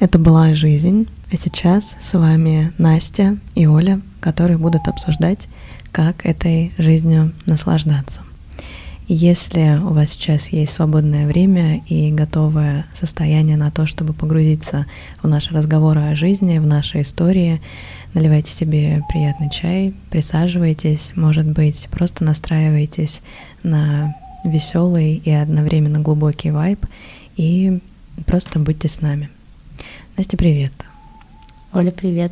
Это была жизнь, а сейчас с вами Настя и Оля, которые будут обсуждать, как этой жизнью наслаждаться. Если у вас сейчас есть свободное время и готовое состояние на то, чтобы погрузиться в наши разговоры о жизни, в наши истории, наливайте себе приятный чай, присаживайтесь, может быть, просто настраивайтесь на веселый и одновременно глубокий вайб и просто будьте с нами. Настя, привет. Оля, привет.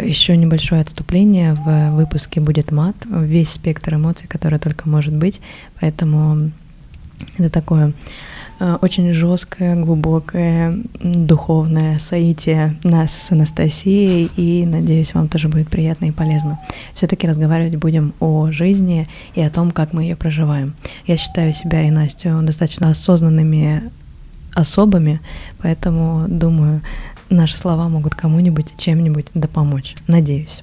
Еще небольшое отступление. В выпуске будет мат, весь спектр эмоций, который только может быть. Поэтому это такое э, очень жесткое, глубокое, духовное соитие нас с Анастасией, и надеюсь, вам тоже будет приятно и полезно. Все-таки разговаривать будем о жизни и о том, как мы ее проживаем. Я считаю себя и Настю достаточно осознанными особами, поэтому думаю, наши слова могут кому-нибудь чем-нибудь да помочь. Надеюсь.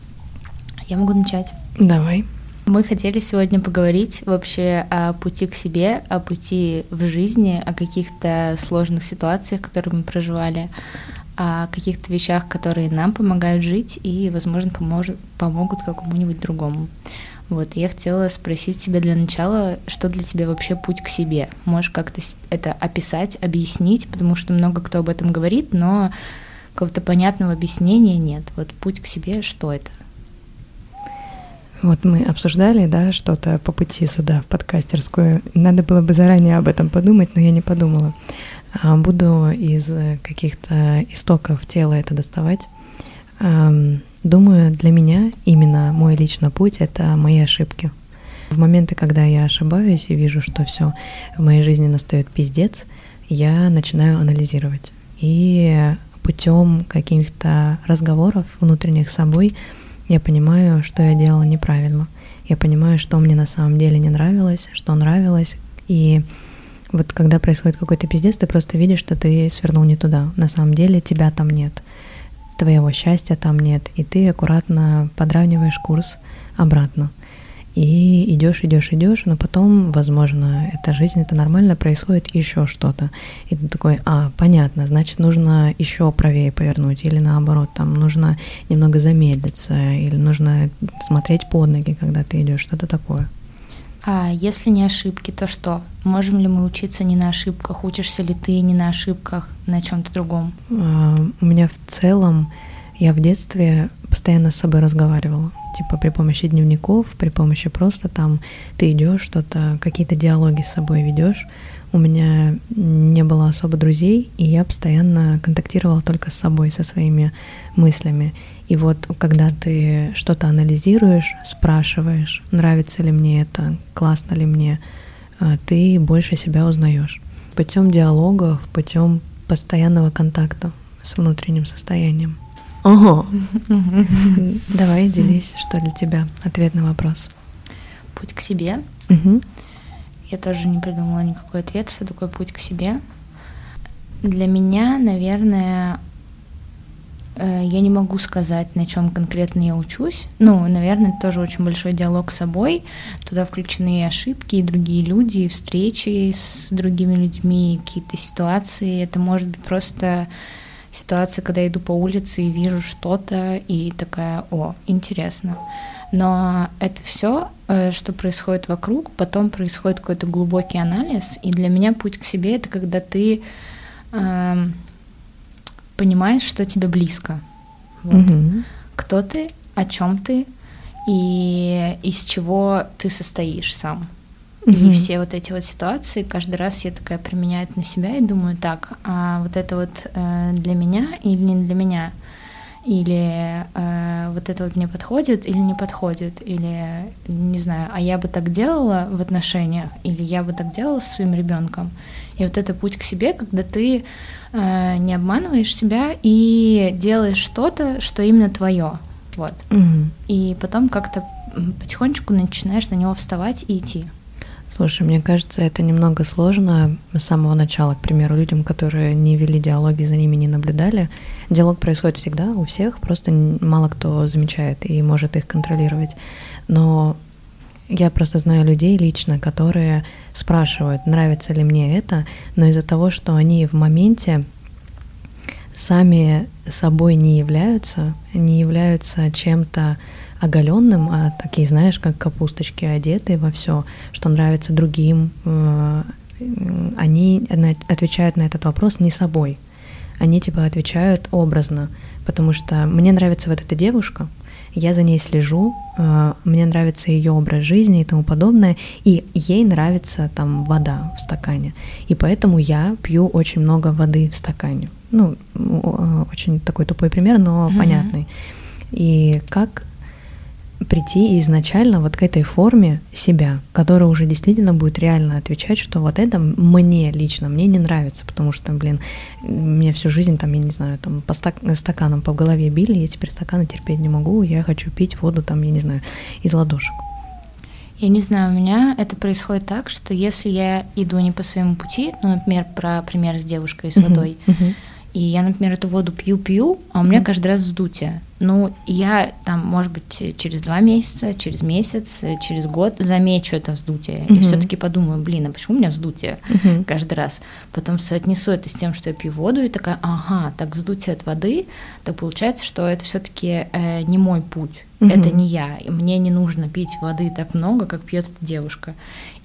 Я могу начать. Давай. Мы хотели сегодня поговорить вообще о пути к себе, о пути в жизни, о каких-то сложных ситуациях, которые мы проживали, о каких-то вещах, которые нам помогают жить и, возможно, поможет, помогут какому-нибудь другому. Вот, я хотела спросить тебя для начала, что для тебя вообще путь к себе? Можешь как-то это описать, объяснить, потому что много кто об этом говорит, но какого-то понятного объяснения нет. Вот путь к себе, что это? Вот мы обсуждали, да, что-то по пути сюда, в подкастерскую. Надо было бы заранее об этом подумать, но я не подумала. А, буду из каких-то истоков тела это доставать. Думаю, для меня именно мой личный путь — это мои ошибки. В моменты, когда я ошибаюсь и вижу, что все в моей жизни настает пиздец, я начинаю анализировать. И путем каких-то разговоров внутренних с собой я понимаю, что я делала неправильно. Я понимаю, что мне на самом деле не нравилось, что нравилось. И вот когда происходит какой-то пиздец, ты просто видишь, что ты свернул не туда. На самом деле тебя там нет. Твоего счастья там нет. И ты аккуратно подравниваешь курс обратно и идешь, идешь, идешь, но потом, возможно, эта жизнь, это нормально, происходит еще что-то. И ты такой, а, понятно, значит, нужно еще правее повернуть, или наоборот, там нужно немного замедлиться, или нужно смотреть под ноги, когда ты идешь, что-то такое. А если не ошибки, то что? Можем ли мы учиться не на ошибках? Учишься ли ты не на ошибках, на чем-то другом? А, у меня в целом, я в детстве постоянно с собой разговаривала типа при помощи дневников, при помощи просто там ты идешь что-то, какие-то диалоги с собой ведешь. У меня не было особо друзей, и я постоянно контактировала только с собой, со своими мыслями. И вот когда ты что-то анализируешь, спрашиваешь, нравится ли мне это, классно ли мне, а, ты больше себя узнаешь. Путем диалогов, путем постоянного контакта с внутренним состоянием. Ого. Давай делись, что для тебя ответ на вопрос. Путь к себе. Угу. Я тоже не придумала никакой ответ, что такое путь к себе. Для меня, наверное, э, я не могу сказать, на чем конкретно я учусь. Ну, наверное, это тоже очень большой диалог с собой. Туда включены и ошибки, и другие люди, и встречи с другими людьми, какие-то ситуации. Это может быть просто ситуация, когда я иду по улице и вижу что-то, и такая, о, интересно. Но это все, э, что происходит вокруг, потом происходит какой-то глубокий анализ, и для меня путь к себе это когда ты э, понимаешь, что тебе близко. Вот. Угу. Кто ты, о чем ты и из чего ты состоишь сам. Mm-hmm. И все вот эти вот ситуации, каждый раз я такая применяю это на себя и думаю, так, а вот это вот э, для меня или не для меня? Или э, вот это вот мне подходит или не подходит? Или, не знаю, а я бы так делала в отношениях? Или я бы так делала со своим ребенком? И вот это путь к себе, когда ты э, не обманываешь себя и делаешь что-то, что именно твое. Вот. Mm-hmm. И потом как-то потихонечку начинаешь на него вставать и идти. Слушай, мне кажется, это немного сложно с самого начала. К примеру, людям, которые не вели диалоги, за ними не наблюдали. Диалог происходит всегда у всех, просто мало кто замечает и может их контролировать. Но я просто знаю людей лично, которые спрашивают, нравится ли мне это, но из-за того, что они в моменте сами собой не являются, не являются чем-то оголенным, а такие, знаешь, как капусточки одетые во все, что нравится другим, э, они отвечают на этот вопрос не собой. Они типа отвечают образно, потому что мне нравится вот эта девушка, я за ней слежу, э, мне нравится ее образ жизни и тому подобное, и ей нравится там вода в стакане. И поэтому я пью очень много воды в стакане. Ну, очень такой тупой пример, но mm-hmm. понятный. И как прийти изначально вот к этой форме себя, которая уже действительно будет реально отвечать, что вот это мне лично, мне не нравится, потому что, блин, меня всю жизнь там, я не знаю, там по стак стаканам по голове били, я теперь стаканы терпеть не могу, я хочу пить воду там, я не знаю, из ладошек. Я не знаю, у меня это происходит так, что если я иду не по своему пути, ну, например, про пример с девушкой с водой, uh-huh, uh-huh и я, например, эту воду пью-пью, а у меня каждый раз вздутие. Ну, я там, может быть, через два месяца, через месяц, через год замечу это вздутие. Mm-hmm. И все-таки подумаю, блин, а почему у меня вздутие mm-hmm. каждый раз? Потом соотнесу это с тем, что я пью воду, и такая, ага, так вздутие от воды, так получается, что это все-таки э, не мой путь. Mm-hmm. Это не я. И мне не нужно пить воды так много, как пьет эта девушка.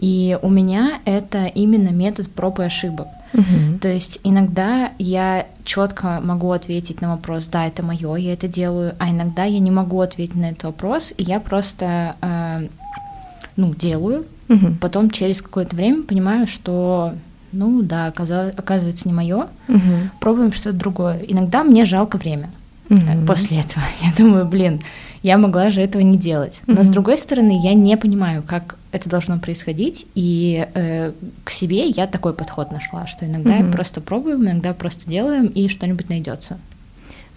И у меня это именно метод проб и ошибок. Угу. То есть иногда я четко могу ответить на вопрос, да, это мое, я это делаю, а иногда я не могу ответить на этот вопрос, и я просто, э, ну, делаю, угу. потом через какое-то время понимаю, что, ну, да, оказывается не мое, угу. пробуем что-то другое. Иногда мне жалко время угу. после этого. Я думаю, блин, я могла же этого не делать. Но mm-hmm. с другой стороны, я не понимаю, как это должно происходить, и э, к себе я такой подход нашла, что иногда mm-hmm. просто пробуем, иногда просто делаем, и что-нибудь найдется.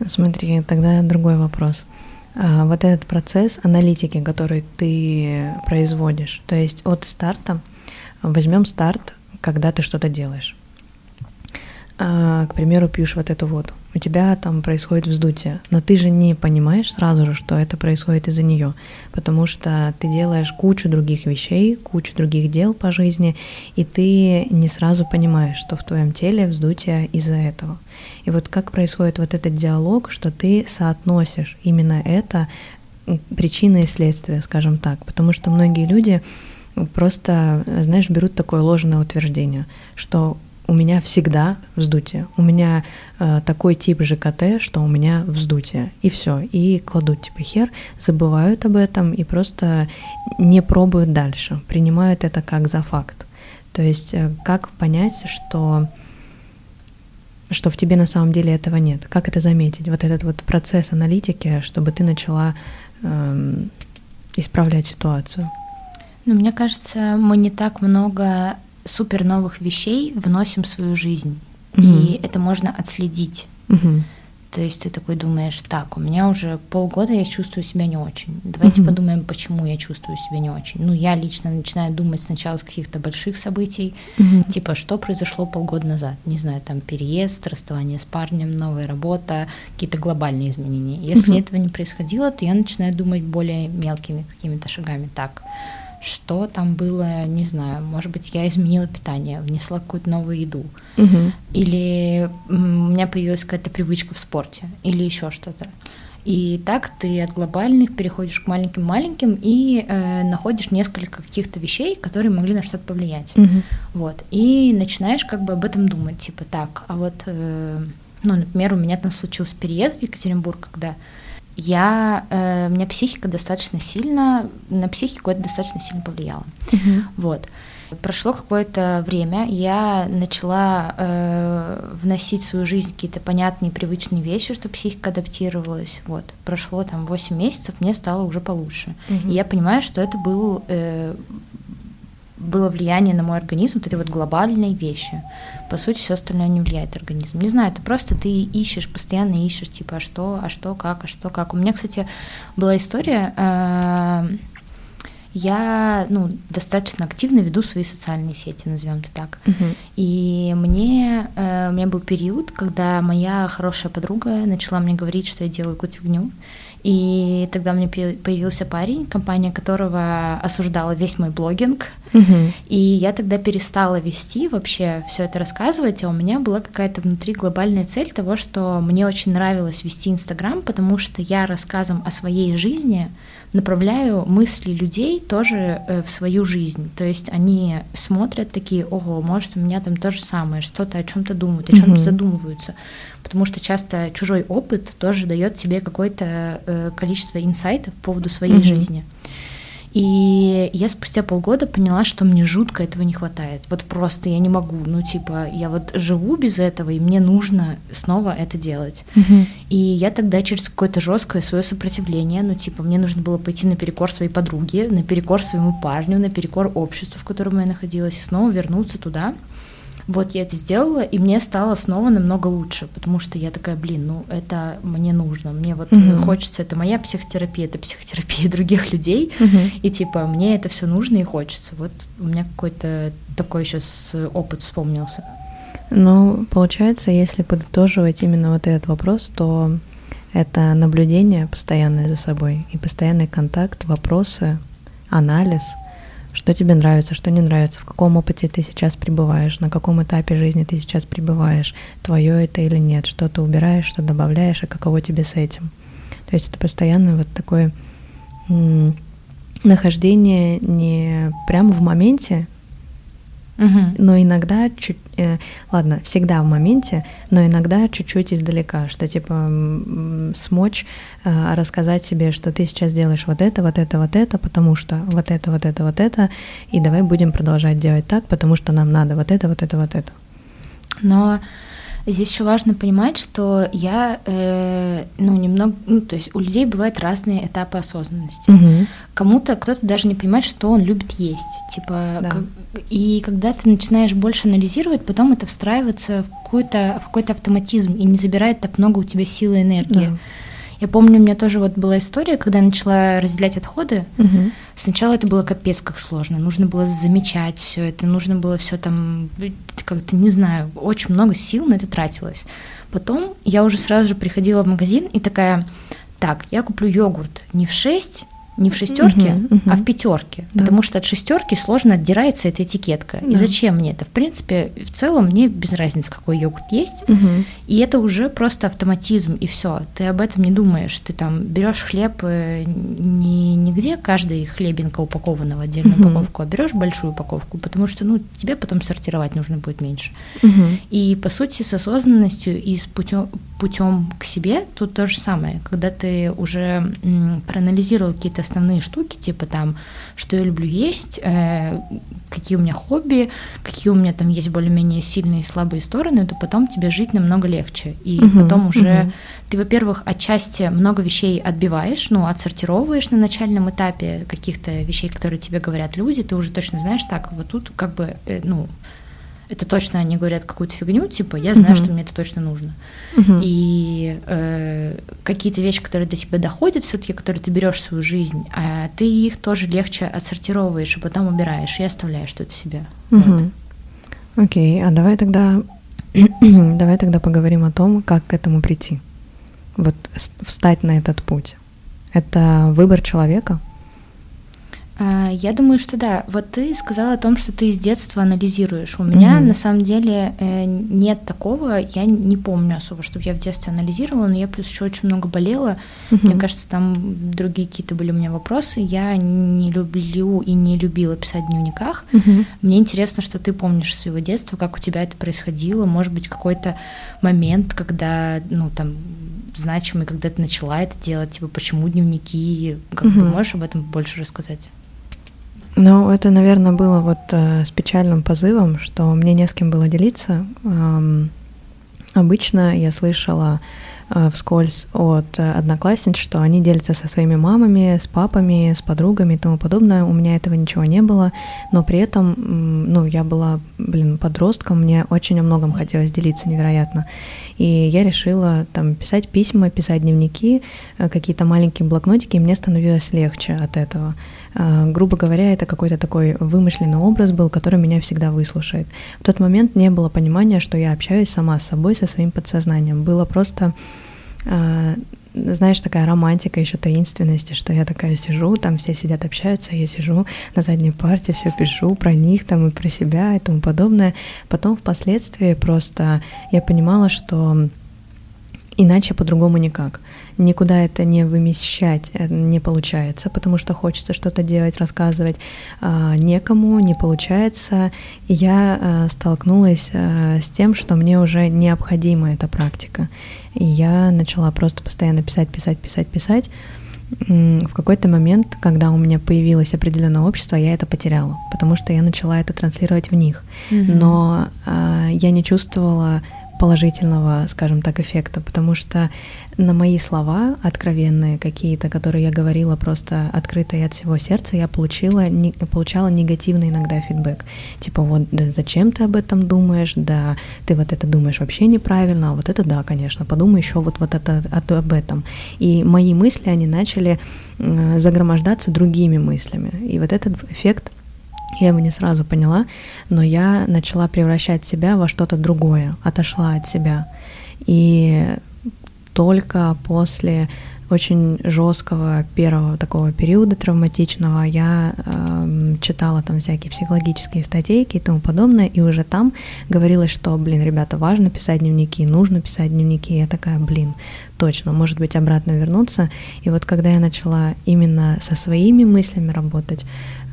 Смотри, тогда другой вопрос. А, вот этот процесс аналитики, который ты производишь, то есть от старта, возьмем старт, когда ты что-то делаешь. А, к примеру, пьешь вот эту воду у тебя там происходит вздутие, но ты же не понимаешь сразу же, что это происходит из-за нее, потому что ты делаешь кучу других вещей, кучу других дел по жизни, и ты не сразу понимаешь, что в твоем теле вздутие из-за этого. И вот как происходит вот этот диалог, что ты соотносишь именно это причины и следствия, скажем так, потому что многие люди просто, знаешь, берут такое ложное утверждение, что у меня всегда вздутие. У меня э, такой тип ЖКТ, что у меня вздутие. И все. И кладут типа хер, забывают об этом и просто не пробуют дальше. Принимают это как за факт. То есть э, как понять, что что в тебе на самом деле этого нет? Как это заметить? Вот этот вот процесс аналитики, чтобы ты начала эм, исправлять ситуацию. Ну, мне кажется, мы не так много супер новых вещей вносим в свою жизнь. Mm-hmm. И это можно отследить. Mm-hmm. То есть ты такой думаешь, так, у меня уже полгода я чувствую себя не очень. Давайте mm-hmm. подумаем, почему я чувствую себя не очень. Ну, я лично начинаю думать сначала с каких-то больших событий, mm-hmm. типа, что произошло полгода назад. Не знаю, там переезд, расставание с парнем, новая работа, какие-то глобальные изменения. Если mm-hmm. этого не происходило, то я начинаю думать более мелкими какими-то шагами. Так, что там было, не знаю, может быть, я изменила питание, внесла какую-то новую еду, угу. или у меня появилась какая-то привычка в спорте, или еще что-то. И так ты от глобальных переходишь к маленьким-маленьким и э, находишь несколько каких-то вещей, которые могли на что-то повлиять. Угу. Вот. И начинаешь как бы об этом думать, типа так, а вот, э, ну, например, у меня там случился переезд в Екатеринбург, когда я, э, у меня психика достаточно сильно, на психику это достаточно сильно повлияло. Uh-huh. Вот. Прошло какое-то время, я начала э, вносить в свою жизнь какие-то понятные, привычные вещи, чтобы психика адаптировалась. Вот. Прошло там 8 месяцев, мне стало уже получше. Uh-huh. И я понимаю, что это был э, было влияние на мой организм, вот эти вот глобальные вещи. По сути, все остальное не влияет организм. Не знаю, это просто ты ищешь, постоянно ищешь, типа, а что, а что, как, а что, как. У меня, кстати, была история, э, я, ну, достаточно активно веду свои социальные сети, назовем это так. Uh-huh. И мне, э, у меня был период, когда моя хорошая подруга начала мне говорить, что я делаю какую-то фигню, И тогда у меня появился парень, компания которого осуждала весь мой блогинг. Мгм. И я тогда перестала вести вообще все это рассказывать, а у меня была какая-то внутри глобальная цель того, что мне очень нравилось вести Инстаграм, потому что я рассказом о своей жизни направляю мысли людей тоже э, в свою жизнь. То есть они смотрят такие, ого, может, у меня там то же самое, что-то о чем-то думают, о чем-то Мгм. задумываются. Потому что часто чужой опыт тоже дает тебе какое-то э, количество инсайтов по поводу своей Мгм. жизни. И я спустя полгода поняла, что мне жутко этого не хватает. Вот просто я не могу. Ну, типа, я вот живу без этого, и мне нужно снова это делать. Мгм. И я тогда через какое-то жесткое свое сопротивление, ну, типа, мне нужно было пойти наперекор своей подруге, наперекор своему парню, наперекор обществу, в котором я находилась, и снова вернуться туда. Вот я это сделала, и мне стало снова намного лучше, потому что я такая, блин, ну это мне нужно, мне вот э, Мгм. хочется, это моя психотерапия, это психотерапия других людей, Мгм. и типа мне это все нужно и хочется. Вот у меня какой-то такой сейчас опыт вспомнился. Ну, получается, если подытоживать именно вот этот вопрос, то это наблюдение постоянное за собой и постоянный контакт, вопросы, анализ, что тебе нравится, что не нравится, в каком опыте ты сейчас пребываешь, на каком этапе жизни ты сейчас пребываешь, твое это или нет, что ты убираешь, что добавляешь, и каково тебе с этим. То есть это постоянное вот такое м, нахождение не прямо в моменте, Мгм. но иногда чуть, э, ладно, всегда в моменте, но иногда чуть-чуть издалека, что типа смочь э, рассказать себе, что ты сейчас делаешь вот это, вот это, вот это, потому что вот это, вот это, вот это, и давай будем продолжать делать так, потому что нам надо вот это, вот это, вот это. Но здесь еще важно понимать, что я, э, ну, немного, ну, то есть у людей бывают разные этапы осознанности. Мгм. Кому-то кто-то даже не понимает, что он любит есть. Типа, Да. как- и когда ты начинаешь больше анализировать, потом это встраивается в какой-то, в какой-то автоматизм и не забирает так много у тебя силы и энергии. Да. Я помню, у меня тоже вот была история, когда я начала разделять отходы. Мгм. Сначала это было капец как сложно. Нужно было замечать все это, нужно было все там, как-то, не знаю, очень много сил на это тратилось. Потом я уже сразу же приходила в магазин и такая, так, я куплю йогурт не в 6, не в шестерке, Мгм, мгм. а в пятерке. Да. Потому что от шестерки сложно отдирается эта этикетка. И Да. зачем мне это? В принципе, в целом мне без разницы, какой йогурт есть. Мгм. И это уже просто автоматизм, и все. Ты об этом не думаешь. Ты там берешь хлеб э, не, не где каждый хлебинка упакована в отдельную Мгм. упаковку, а берешь большую упаковку, потому что ну, тебе потом сортировать нужно будет меньше. Мгм. И по сути с осознанностью и с путем, путем к себе тут то же самое. Когда ты уже м, проанализировал какие-то основные штуки, типа там, что я люблю есть, э, какие у меня хобби, какие у меня там есть более-менее сильные и слабые стороны, то потом тебе жить намного легче. И Мгм, потом уже мгм. ты, во-первых, отчасти много вещей отбиваешь, ну, отсортировываешь на начальном этапе каких-то вещей, которые тебе говорят люди, ты уже точно знаешь, так, вот тут как бы, э, ну, это точно они говорят какую-то фигню, типа, я знаю, Мгм. что мне это точно нужно. Мгм. И э, какие-то вещи, которые до тебя доходят, все-таки, которые ты берешь в свою жизнь, а ты их тоже легче отсортировываешь, и потом убираешь и оставляешь что-то себе. Вот. Мгм. Окей, а давай тогда давай тогда поговорим о том, как к этому прийти. Вот встать на этот путь. Это выбор человека. А, Я думаю, что да. Вот ты сказала о том, что ты с детства анализируешь. У меня Мгм. на самом деле э, нет такого. Я не помню особо, чтобы я в детстве анализировала, но я плюс еще очень много болела. Мне Мгм. кажется, там другие какие-то были у меня вопросы. Я не люблю и не любила писать в дневниках. Мгм. Мне интересно, что ты помнишь своего детства, как у тебя это происходило. Может быть, какой-то момент, когда, ну, там, значимый, когда ты начала это делать, типа, почему дневники, как бы Мгм. можешь об этом больше рассказать? Ну, это, наверное, было вот э, с печальным позывом, что мне не с кем было делиться. Ам, обычно я слышала э, вскользь от э, одноклассниц, что они делятся со своими мамами, с папами, с подругами и тому подобное. У меня этого ничего не было, но при этом, м, ну, я была, блин, подростком, мне очень о многом хотелось делиться невероятно. И я решила там писать письма, писать дневники, э, какие-то маленькие блокнотики, и мне становилось легче от этого. А, грубо говоря, это какой-то такой вымышленный образ был, который меня всегда выслушает. В тот момент не было понимания, что я общаюсь сама с собой, со своим подсознанием. Было просто а, знаешь, такая романтика, еще таинственности, что я такая сижу, там все сидят, общаются, я сижу на задней парте, все пишу про них там и про себя и тому подобное. Потом впоследствии просто я понимала, что иначе по-другому никак. Никуда это не вымещать э, не получается, потому что хочется что-то делать, рассказывать а, некому, не получается. И я а, столкнулась а, с тем, что мне уже необходима эта практика. И я начала просто постоянно писать, писать, писать, писать. В какой-то момент, когда у меня появилось определенное общество, я это потеряла, потому что я начала это транслировать в них. Mm-hmm. Но а, я не чувствовала положительного, скажем так, эффекта, потому что на мои слова откровенные какие-то, которые я говорила просто открыто и от всего сердца, я получила, не, получала негативный иногда фидбэк. Типа вот, да зачем ты об этом думаешь, да, ты вот это думаешь вообще неправильно, а вот это да, конечно, подумай еще вот, вот это, об этом. И мои мысли, они начали загромождаться другими мыслями. И вот этот эффект я его не сразу поняла, но я начала превращать себя во что-то другое, отошла от себя. И только после очень жесткого первого такого периода травматичного я э, читала там всякие психологические статейки и тому подобное, и уже там говорилось, что, блин, ребята, важно писать дневники, нужно писать дневники. Я такая, блин, точно, может быть, обратно вернуться. И вот когда я начала именно со своими мыслями работать,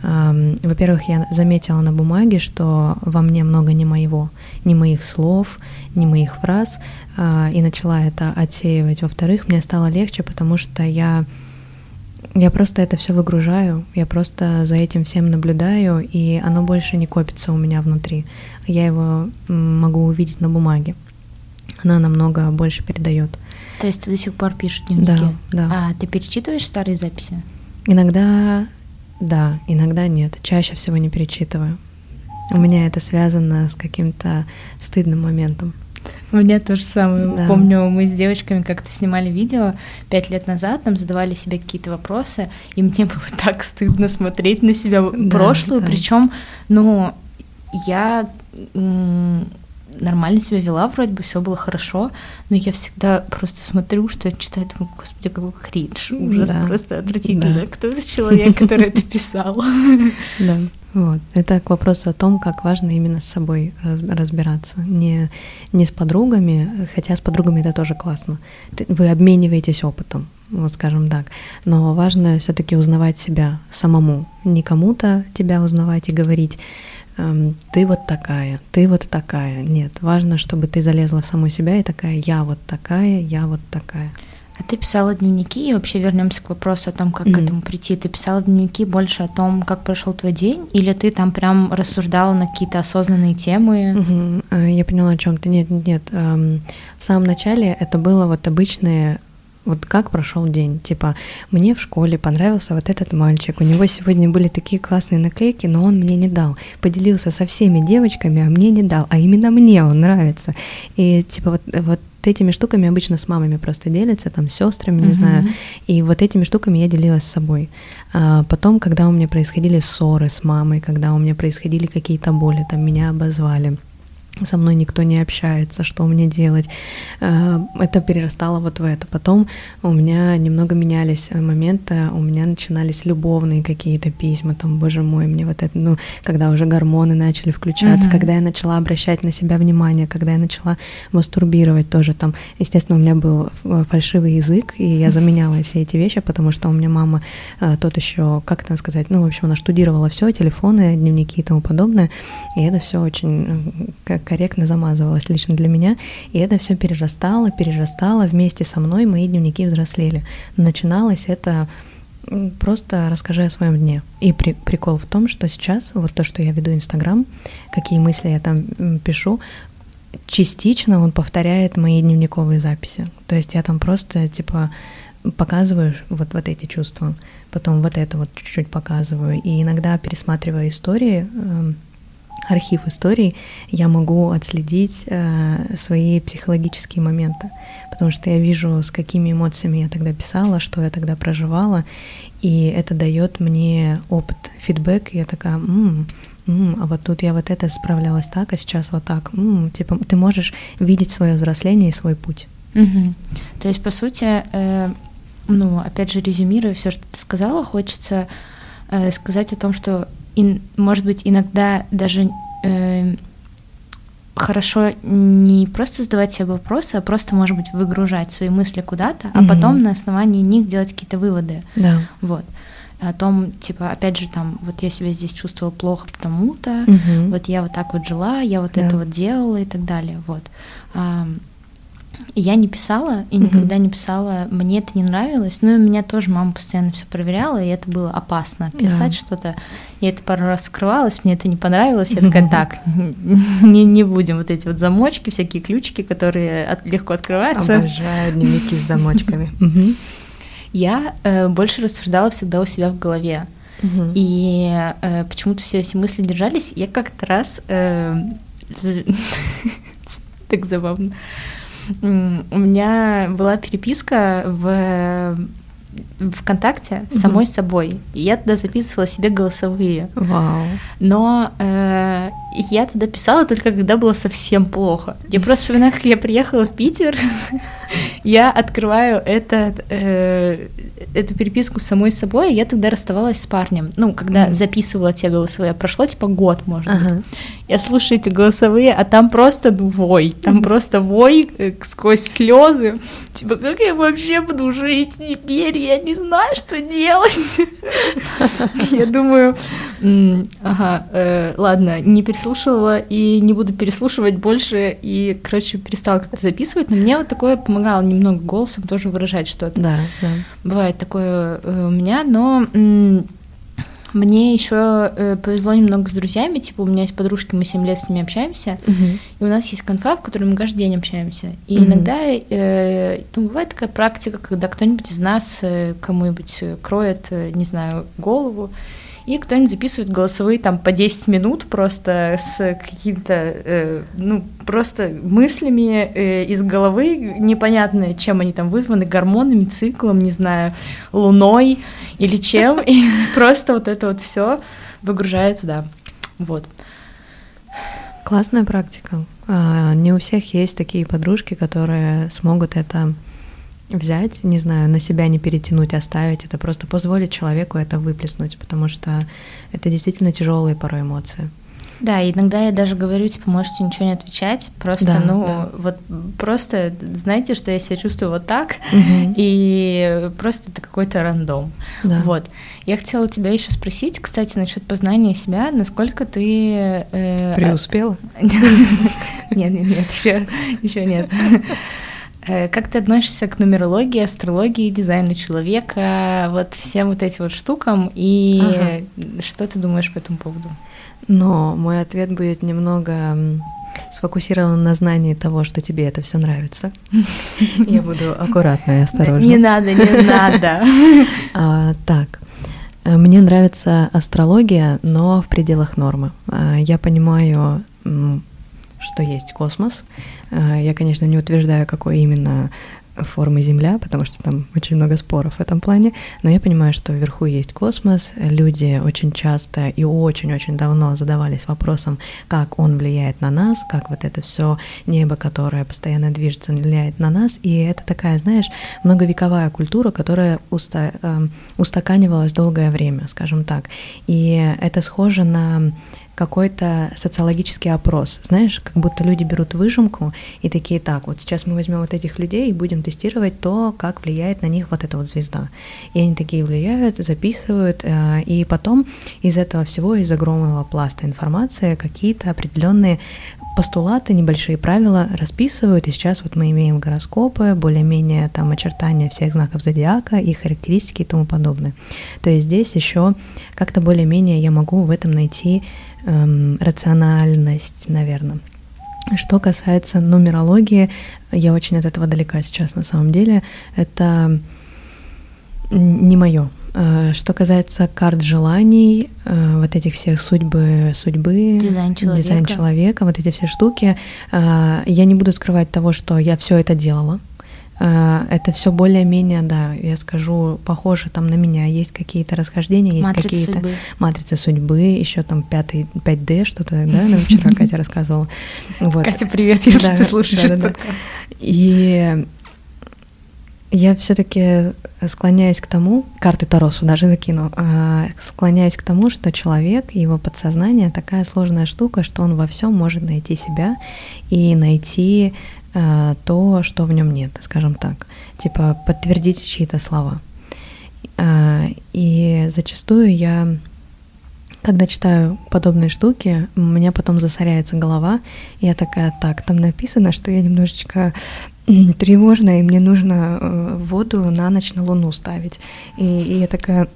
во-первых, я заметила на бумаге, что во мне много не моего, ни моих слов, ни моих фраз, а, и начала это отсеивать. Во-вторых, мне стало легче, потому что я я просто это все выгружаю, я просто за этим всем наблюдаю, и оно больше не копится у меня внутри. Я его могу увидеть на бумаге. Она намного больше передает. То есть ты до сих пор пишешь дневники? Да, да. А ты перечитываешь старые записи? Иногда да, иногда нет. Чаще всего не перечитываю. У меня это связано с каким-то стыдным моментом. У меня то же самое. Да. Помню, мы с девочками как-то снимали видео пять лет назад, нам задавали себе какие-то вопросы, и мне было так стыдно смотреть на себя да, прошлую, да. причем, ну, я нормально себя вела, вроде бы все было хорошо, но я всегда просто смотрю, что я читаю, думаю, господи, какой кринж, ужас, да. просто отвратительно. Да. Кто этот человек, который это писал? Да. Вот. Это к вопросу о том, как важно именно с собой разбираться. Не, не с подругами, хотя с подругами это тоже классно. Вы обмениваетесь опытом, вот скажем так. Но важно все-таки узнавать себя самому. Не кому-то тебя узнавать и говорить, ты вот такая, ты вот такая. Нет, важно, чтобы ты залезла в саму себя и такая, я вот такая, я вот такая. А ты писала дневники, и вообще вернемся к вопросу о том, как mm-hmm. к этому прийти. Ты писала дневники больше о том, как прошел твой день, или ты там прям рассуждала на какие-то осознанные темы? Mm-hmm. Я поняла о чем ты. Нет, нет, нет. Эм, в самом начале это было вот обычные вот как прошел день? Типа, мне в школе понравился вот этот мальчик, у него сегодня были такие классные наклейки, но он мне не дал. Поделился со всеми девочками, а мне не дал. А именно мне он нравится. И типа вот, вот этими штуками обычно с мамами просто делятся, там, с сестрами, не uh-huh. знаю. И вот этими штуками я делилась с собой. А потом, когда у меня происходили ссоры с мамой, когда у меня происходили какие-то боли, там меня обозвали со мной никто не общается, что мне делать. Э, это перерастало вот в это. Потом у меня немного менялись моменты, у меня начинались любовные какие-то письма, там, боже мой, мне вот это, ну, когда уже гормоны начали включаться, mm-hmm. когда я начала обращать на себя внимание, когда я начала мастурбировать тоже там. Естественно, у меня был фальшивый язык, и я заменяла все эти вещи, потому что у меня мама э, тот еще, как это сказать, ну, в общем, она штудировала все, телефоны, дневники и тому подобное, и это все очень как корректно замазывалось лично для меня, и это все перерастало, перерастало, вместе со мной мои дневники взрослели. Начиналось это просто расскажи о своем дне. И при, прикол в том, что сейчас вот то, что я веду Инстаграм, какие мысли я там пишу, частично он повторяет мои дневниковые записи. То есть я там просто типа показываю вот, вот эти чувства, потом вот это вот чуть-чуть показываю. И иногда пересматривая истории, эм, архив историй, я могу отследить э, свои психологические моменты, потому что я вижу, с какими эмоциями я тогда писала, что я тогда проживала, и это дает мне опыт, фидбэк, и я такая, м-м, м-м, а вот тут я вот это справлялась так, а сейчас вот так, м-м, типа ты можешь видеть свое взросление и свой путь. Угу. То есть, по сути, э, ну, опять же, резюмируя все, что ты сказала, хочется э, сказать о том, что, ин, может быть, иногда даже э, хорошо не просто задавать себе вопросы, а просто, может быть, выгружать свои мысли куда-то, а mm потом на основании них делать какие-то выводы. Да. Вот о том, типа, опять же, там, вот я себя здесь чувствовала плохо потому-то, угу. вот я вот так вот жила, я вот да. это вот делала и так далее, вот. Я не писала и никогда не писала, мне это не нравилось. Ну и меня тоже мама постоянно все проверяла, и это было опасно писать да. что-то. Я это пару раз скрывалась, мне это не понравилось. Я такая, так, не, не будем вот эти вот замочки, всякие ключики, которые от, легко открываются. Обожаю дневники с замочками. Я э, больше рассуждала всегда у себя в голове. И э, почему-то все эти мысли держались. Я как-то раз э, так забавно. У меня была переписка в ВКонтакте с самой собой. И я туда записывала себе голосовые. Вау. Но э, я туда писала только когда было совсем плохо. Я просто вспоминаю, как я приехала в Питер, я открываю этот, э, эту переписку с самой собой, я тогда расставалась с парнем. Ну, когда mm-hmm. записывала те голосовые, прошло типа год, может ага. быть. Я слушаю эти голосовые, а там просто вой, там mm-hmm. просто вой э, сквозь слезы. Типа, как я вообще буду жить теперь? Я не знаю, что делать. Я думаю, ага, э, ладно, не переслушивала и не буду переслушивать больше, и, короче, перестала как-то записывать, но мне вот такое помогало немного голосом тоже выражать что-то. Да, да. Бывает такое э, у меня, но мне еще э, повезло немного с друзьями, типа у меня есть подружки, мы 7 лет с ними общаемся, uh-huh. и у нас есть конфа, в которой мы каждый день общаемся. И uh-huh. иногда э, ну, бывает такая практика, когда кто-нибудь из нас э, кому-нибудь кроет, э, не знаю, голову, и кто-нибудь записывает голосовые там по 10 минут просто с какими-то, э, ну, просто мыслями э, из головы, непонятно, чем они там вызваны, гормонами, циклом, не знаю, луной или чем, и просто вот это вот все выгружаю туда. Вот. Классная практика. А, не у всех есть такие подружки, которые смогут это взять, не знаю, на себя не перетянуть, оставить, это просто позволить человеку это выплеснуть, потому что это действительно тяжелые порой эмоции. Да, иногда я даже говорю, типа, можете ничего не отвечать, просто, да, ну, да. вот просто знаете, что я себя чувствую вот так, угу. и просто это какой-то рандом. Да. Вот. Я хотела тебя еще спросить, кстати, насчет познания себя, насколько ты э, преуспела? Нет, нет, нет, еще, еще нет. Э, как ты относишься к нумерологии, астрологии, дизайну человека, вот всем вот этим вот штукам, и ага. что ты думаешь по этому поводу? Но мой ответ будет немного сфокусирован на знании того, что тебе это все нравится. Я буду аккуратна и осторожна. Не надо, не надо. А, так, э, мне нравится астрология, но в пределах нормы. А, я понимаю что есть космос. А, я, конечно, не утверждаю, какой именно формы Земля, потому что там очень много споров в этом плане, но я понимаю, что вверху есть космос, люди очень часто и очень-очень давно задавались вопросом, как он влияет на нас, как вот это все небо, которое постоянно движется, влияет на нас, и это такая, знаешь, многовековая культура, которая уста, э, устаканивалась долгое время, скажем так, и это схоже на какой-то социологический опрос. Знаешь, как будто люди берут выжимку и такие, так, вот сейчас мы возьмем вот этих людей и будем тестировать то, как влияет на них вот эта вот звезда. И они такие влияют, записывают, э, и потом из этого всего, из огромного пласта информации, какие-то определенные постулаты, небольшие правила расписывают, и сейчас вот мы имеем гороскопы, более-менее там очертания всех знаков зодиака, их характеристики и тому подобное. То есть здесь еще как-то более-менее я могу в этом найти эм, рациональность, наверное. Что касается нумерологии, я очень от этого далека сейчас на самом деле. Это не мое. Э, что касается карт желаний, э, вот этих всех судьбы, судьбы, дизайн человека, дизайн человека вот эти все штуки, э, я не буду скрывать того, что я все это делала. Это все более-менее, да, я скажу, похоже там на меня. Есть какие-то расхождения, есть какие-то судьбы. матрицы судьбы, еще там пятый, 5D что-то, да, нам вчера Катя рассказывала. Вот. Катя, привет, если да, ты слушаешь да, да, да. И Я все-таки склоняюсь к тому, карты Таро даже закину, а, склоняюсь к тому, что человек, его подсознание такая сложная штука, что он во всем может найти себя и найти а, то, что в нем нет, скажем так, типа подтвердить чьи-то слова. А, и зачастую я когда читаю подобные штуки, у меня потом засоряется голова, и я такая, так, там написано, что я немножечко тревожная, и мне нужно э, воду на ночь на луну ставить. И, и я такая,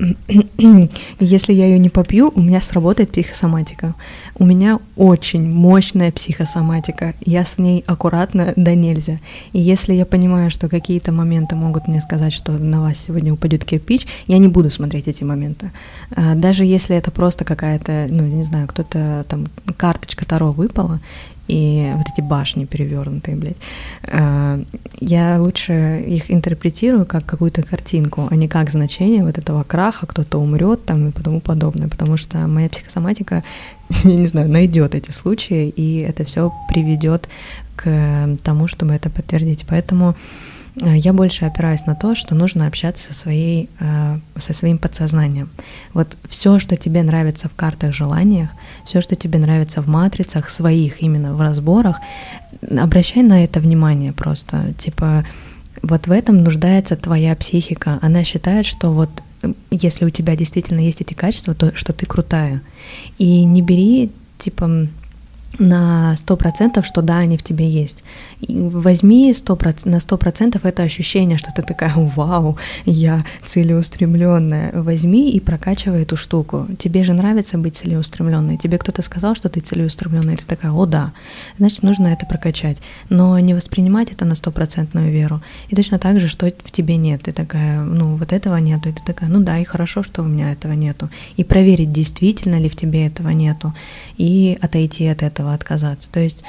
если я ее не попью, у меня сработает психосоматика. У меня очень мощная психосоматика. Я с ней аккуратно да нельзя. И если я понимаю, что какие-то моменты могут мне сказать, что на вас сегодня упадет кирпич, я не буду смотреть эти моменты. А, даже если это просто какая-то, ну, не знаю, кто-то там карточка Таро выпала, и вот эти башни перевернутые, блядь. А, я лучше их интерпретирую как какую-то картинку, а не как значение вот этого краха, кто-то умрет там и тому подобное, потому что моя психосоматика, я не знаю, найдет эти случаи, и это все приведет к тому, чтобы это подтвердить. Поэтому Э, я больше опираюсь на то, что нужно общаться со, своей, э, со своим подсознанием. Вот все, что тебе нравится в картах желаниях, все, что тебе нравится в матрицах своих, именно в разборах, обращай на это внимание просто. Типа, вот в этом нуждается твоя психика. Она считает, что вот если у тебя действительно есть эти качества, то что ты крутая. И не бери, типа, на сто процентов, что да, они в тебе есть. Возьми 100%, на сто процентов это ощущение, что ты такая, вау, я целеустремленная. Возьми и прокачивай эту штуку. Тебе же нравится быть целеустремленной. Тебе кто-то сказал, что ты целеустремленная, и ты такая, о да, значит, нужно это прокачать. Но не воспринимать это на стопроцентную веру. И точно так же, что в тебе нет. Ты такая, ну, вот этого нету. И ты такая, ну да, и хорошо, что у меня этого нету. И проверить, действительно ли в тебе этого нету. И отойти от этого отказаться. То есть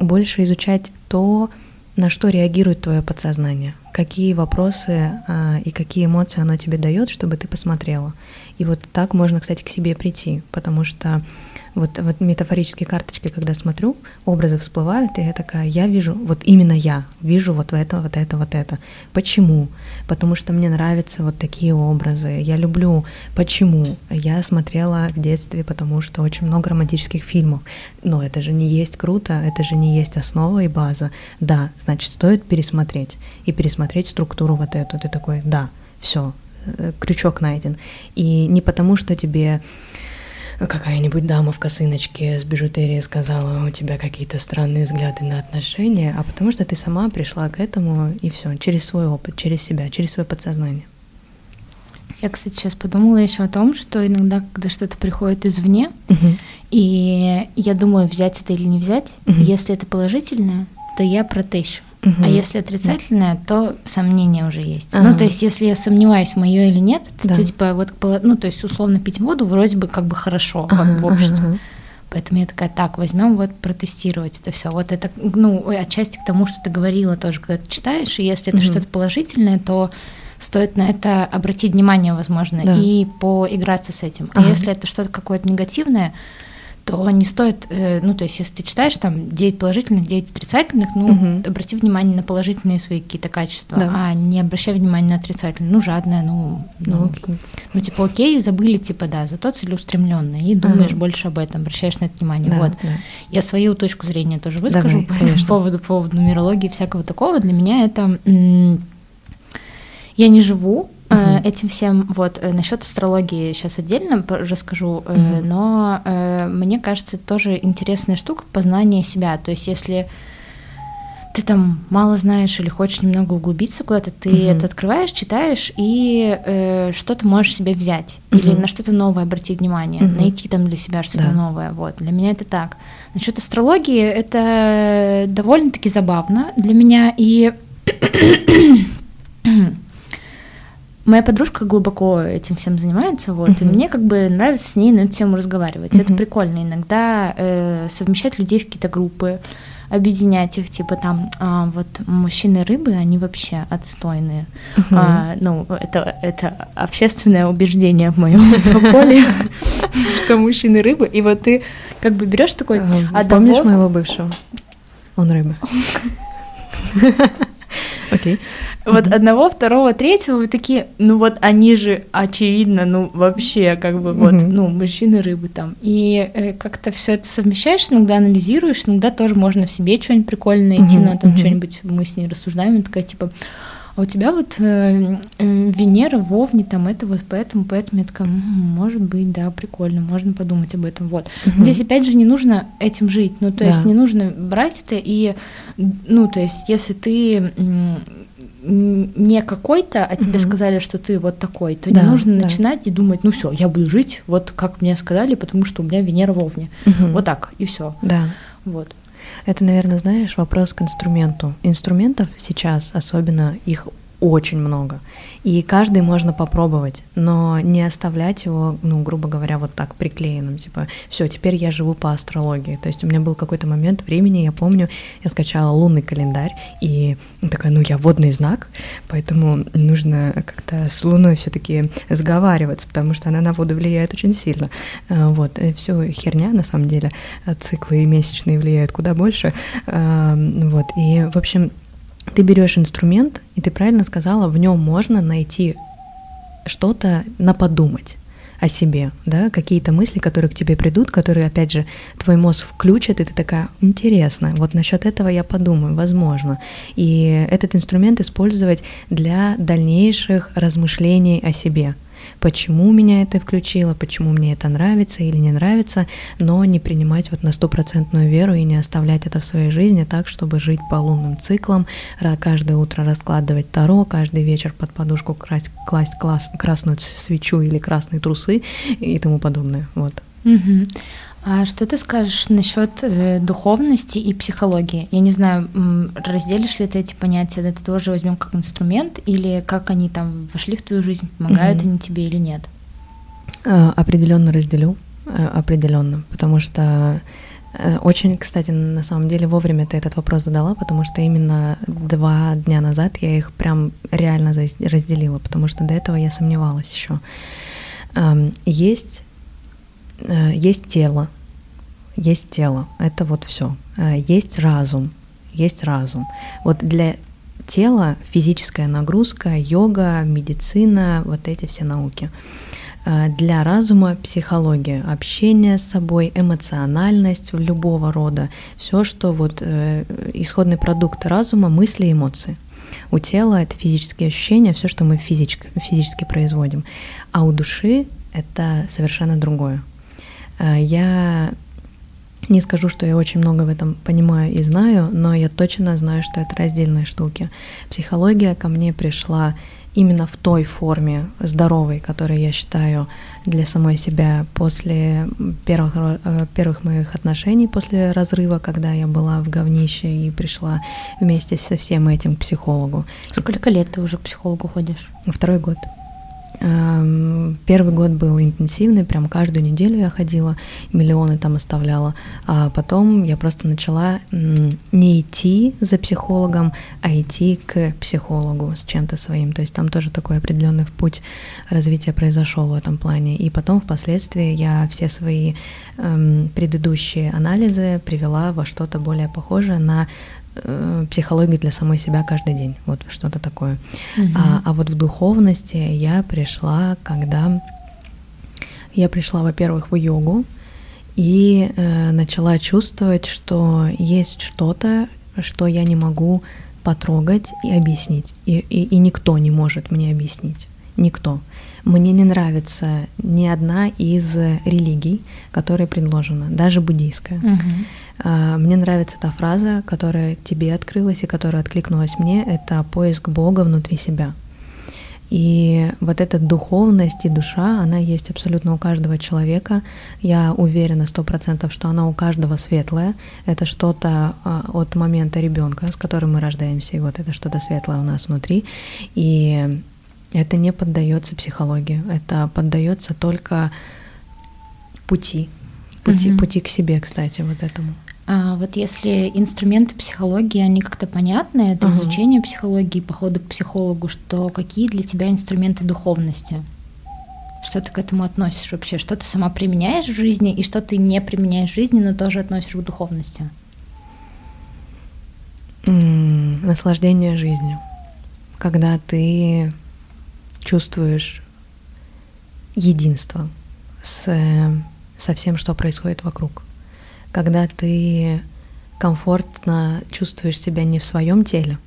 больше изучать то, на что реагирует твое подсознание, какие вопросы а, и какие эмоции оно тебе дает, чтобы ты посмотрела. И вот так можно, кстати, к себе прийти, потому что вот, вот метафорические карточки, когда смотрю, образы всплывают, и я такая, я вижу, вот именно я вижу вот это, вот это, вот это. Почему? Потому что мне нравятся вот такие образы. Я люблю. Почему? Я смотрела в детстве, потому что очень много романтических фильмов. Но это же не есть круто, это же не есть основа и база. Да, значит, стоит пересмотреть. И пересмотреть структуру вот эту. Ты такой, да, все, э, крючок найден. И не потому, что тебе какая-нибудь дама в косыночке с бижутерией сказала, у тебя какие-то странные взгляды на отношения, а потому что ты сама пришла к этому и все, через свой опыт, через себя, через свое подсознание. Я, кстати, сейчас подумала еще о том, что иногда, когда что-то приходит извне, угу. и я думаю, взять это или не взять, угу. если это положительное, то я протещу. Угу. А если отрицательное, да. то сомнения уже есть. Ага. Ну, то есть, если я сомневаюсь, мое или нет, да. то, типа, вот, ну, то есть, условно, пить воду вроде бы как бы хорошо ага, в обществе. Ага. Поэтому я такая, так, возьмем вот протестировать это все. Вот это, ну, отчасти к тому, что ты говорила тоже, когда ты читаешь, и если это угу. что-то положительное, то стоит на это обратить внимание, возможно, да. и поиграться с этим. А ага. если это что-то какое-то негативное, то не стоит, э, ну, то есть, если ты читаешь там 9 положительных, 9 отрицательных, ну, угу. обрати внимание на положительные свои какие-то качества, да. а не обращай внимание на отрицательные. Ну, жадная, ну, ну, ну, ну, типа, окей, забыли, типа, да, зато целеустремленная, и думаешь ага. больше об этом, обращаешь на это внимание. Да, вот. Да. Я свою точку зрения тоже выскажу Давай, по этому поводу, по поводу нумерологии всякого такого. Для меня это... Я не живу Uh-huh. Этим всем вот э, насчет астрологии сейчас отдельно расскажу, uh-huh. но мне кажется тоже интересная штука познание себя. То есть если ты там мало знаешь или хочешь немного углубиться куда-то, ты uh-huh. это открываешь, читаешь и э, что-то можешь себе взять uh-huh. или на что-то новое обратить внимание, uh-huh. найти там для себя что-то да. новое. Вот для меня это так. Насчет астрологии это довольно-таки забавно для меня и Моя подружка глубоко этим всем занимается, вот, uh-huh. и мне как бы нравится с ней на эту тему разговаривать. Uh-huh. Это прикольно. Иногда э, совмещать людей в какие-то группы, объединять их, типа там, а, вот мужчины рыбы, они вообще отстойные. Uh-huh. А, ну, это, это общественное убеждение в моем поле, что мужчины рыбы. И вот ты как бы берешь такой... Помнишь моего бывшего? Он рыба. Окей. Вот одного, второго, третьего вы такие, ну вот они же очевидно, ну вообще как бы вот, ну мужчины рыбы там. И э, как-то все это совмещаешь, иногда анализируешь, иногда тоже можно в себе что-нибудь прикольное найти, но там что-нибудь мы с ней рассуждаем, и такая типа, а у тебя вот э, э, Венера в Овне, там это вот поэтому, поэтому я такая, может быть, да, прикольно, можно подумать об этом, вот. Угу. Здесь опять же не нужно этим жить, ну то да. есть не нужно брать это и, ну то есть если ты не какой-то, а тебе угу. сказали, что ты вот такой, то да, не нужно да. начинать и думать, ну все, я буду жить вот как мне сказали, потому что у меня Венера в Овне, угу. вот так и все. Да. Вот. Это, наверное, знаешь, вопрос к инструменту. Инструментов сейчас, особенно их очень много. И каждый можно попробовать, но не оставлять его, ну, грубо говоря, вот так приклеенным, типа, все, теперь я живу по астрологии. То есть у меня был какой-то момент времени, я помню, я скачала лунный календарь, и такая, ну, я водный знак, поэтому нужно как-то с Луной все-таки сговариваться, потому что она на воду влияет очень сильно. А, вот, все херня, на самом деле, циклы месячные влияют куда больше. Вот, и, в общем, ты берешь инструмент, и ты правильно сказала, в нем можно найти что-то на подумать о себе, да, какие-то мысли, которые к тебе придут, которые, опять же, твой мозг включит, и ты такая, интересно, вот насчет этого я подумаю, возможно. И этот инструмент использовать для дальнейших размышлений о себе – почему меня это включило, почему мне это нравится или не нравится, но не принимать вот на стопроцентную веру и не оставлять это в своей жизни так, чтобы жить по лунным циклам, каждое утро раскладывать таро, каждый вечер под подушку класть, класть класс, красную свечу или красные трусы и тому подобное. Вот. Угу. А что ты скажешь насчет э, духовности и психологии? Я не знаю, разделишь ли ты эти понятия, это тоже возьмем как инструмент, или как они там вошли в твою жизнь, помогают mm-hmm. они тебе или нет? А, определенно разделю, а, определенно, потому что э, очень, кстати, на самом деле вовремя ты этот вопрос задала, потому что именно два дня назад я их прям реально разделила, потому что до этого я сомневалась еще. Есть Э, есть тело, есть тело, это вот все. Э, есть разум, есть разум. Вот для тела физическая нагрузка, йога, медицина, вот эти все науки. Э, для разума психология, общение с собой, эмоциональность любого рода, все, что вот исходный продукт разума, мысли, эмоции. У тела это физические ощущения, все, что мы физически, физически производим. А у души это совершенно другое. Э, я не скажу, что я очень много в этом понимаю и знаю, но я точно знаю, что это раздельные штуки. Психология ко мне пришла именно в той форме здоровой, которую я считаю для самой себя после первых, э, первых моих отношений, после разрыва, когда я была в говнище и пришла вместе со всем этим к психологу. Сколько лет ты уже к психологу ходишь? Второй год. Эм, первый год был интенсивный, прям каждую неделю я ходила, миллионы там оставляла. А потом я просто начала не идти за психологом, а идти к психологу с чем-то своим. То есть там тоже такой определенный путь развития произошел в этом плане. И потом впоследствии я все свои эм, предыдущие анализы привела во что-то более похожее на Э, психологию для самой себя каждый день, вот что-то такое. Угу. А, а вот в духовности я пришла, когда я пришла, во-первых, в йогу и э, начала чувствовать, что есть что-то, что я не могу потрогать и объяснить, и, и, и никто не может мне объяснить, никто. Мне не нравится ни одна из религий, которая предложена, даже буддийская. Угу. Мне нравится та фраза, которая тебе открылась и которая откликнулась мне, это поиск Бога внутри себя. И вот эта духовность и душа, она есть абсолютно у каждого человека. Я уверена сто процентов, что она у каждого светлая. Это что-то а, от момента ребенка, с которым мы рождаемся, и вот это что-то светлое у нас внутри. И это не поддается психологии, это поддается только пути, пути, угу. пути к себе, кстати, вот этому. А вот если инструменты психологии, они как-то понятны, это угу. изучение психологии, походы к психологу, что какие для тебя инструменты духовности? Что ты к этому относишь вообще? Что ты сама применяешь в жизни и что ты не применяешь в жизни, но тоже относишь к духовности? М-м, наслаждение жизнью когда ты чувствуешь единство с, со всем, что происходит вокруг. Когда ты комфортно чувствуешь себя не в своем теле,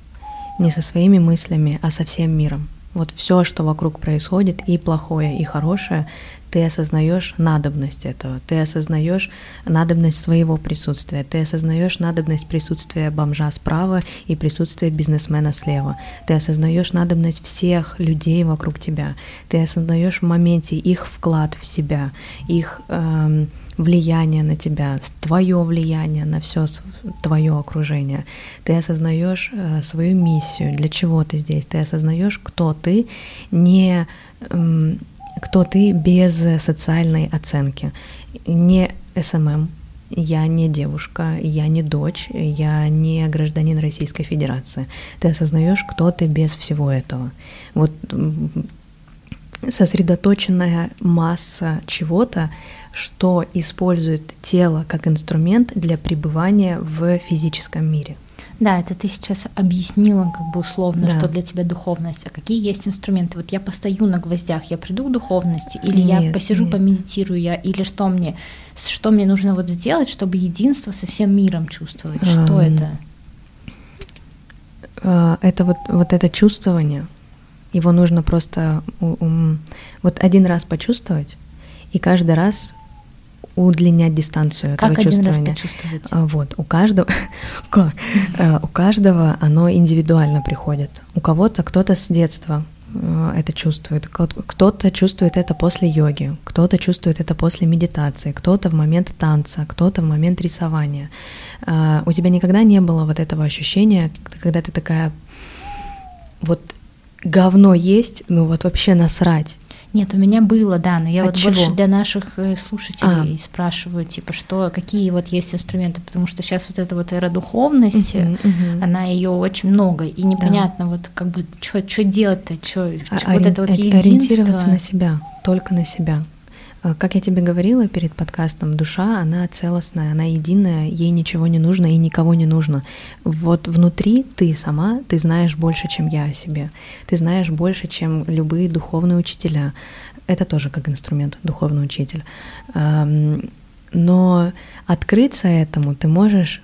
не со своими мыслями, а со всем миром. Вот все, что вокруг происходит, и плохое, и хорошее, ты осознаешь надобность этого, ты осознаешь надобность своего присутствия, ты осознаешь надобность присутствия бомжа справа и присутствия бизнесмена слева, ты осознаешь надобность всех людей вокруг тебя, ты осознаешь в моменте их вклад в себя, их эм, влияние на тебя, твое влияние на все твое окружение. Ты осознаешь э, свою миссию, для чего ты здесь, ты осознаешь, кто ты, не э, кто ты без социальной оценки. Не SMM, я не девушка, я не дочь, я не гражданин Российской Федерации. Ты осознаешь, кто ты без всего этого. Вот сосредоточенная масса чего-то, что использует тело как инструмент для пребывания в физическом мире. Да, это ты сейчас объяснила как бы условно, да. что для тебя духовность, а какие есть инструменты. Вот я постою на гвоздях, я приду к духовности, или нет, я посижу, нет. помедитирую, я, или что мне, что мне нужно вот сделать, чтобы единство со всем миром чувствовать? Um, что это? Это вот, вот это чувствование, его нужно просто вот один раз почувствовать, и каждый раз удлинять дистанцию как один. Раз почувствовать? А, вот, у каждого, э, у каждого оно индивидуально приходит. У кого-то кто-то с детства э, это чувствует, кто-то чувствует это после йоги, кто-то чувствует это после медитации, кто-то в момент танца, кто-то в момент рисования. А, у тебя никогда не было вот этого ощущения, когда ты такая, вот говно есть, ну вот вообще насрать. Нет, у меня было, да, но я От вот чего? больше для наших э, слушателей а. спрашиваю, типа, что, какие вот есть инструменты, потому что сейчас вот эта вот эра духовности, uh-huh, uh-huh. она ее очень много, и непонятно да. вот как бы, что делать-то, что а, вот это вот единство. Ориентироваться на себя, только на себя. А, как я тебе говорила перед подкастом, душа, она целостная, она единая, ей ничего не нужно и никого не нужно. Вот внутри ты сама, ты знаешь больше, чем я о себе. Ты знаешь больше, чем любые духовные учителя. Это тоже как инструмент, духовный учитель. Но открыться этому ты можешь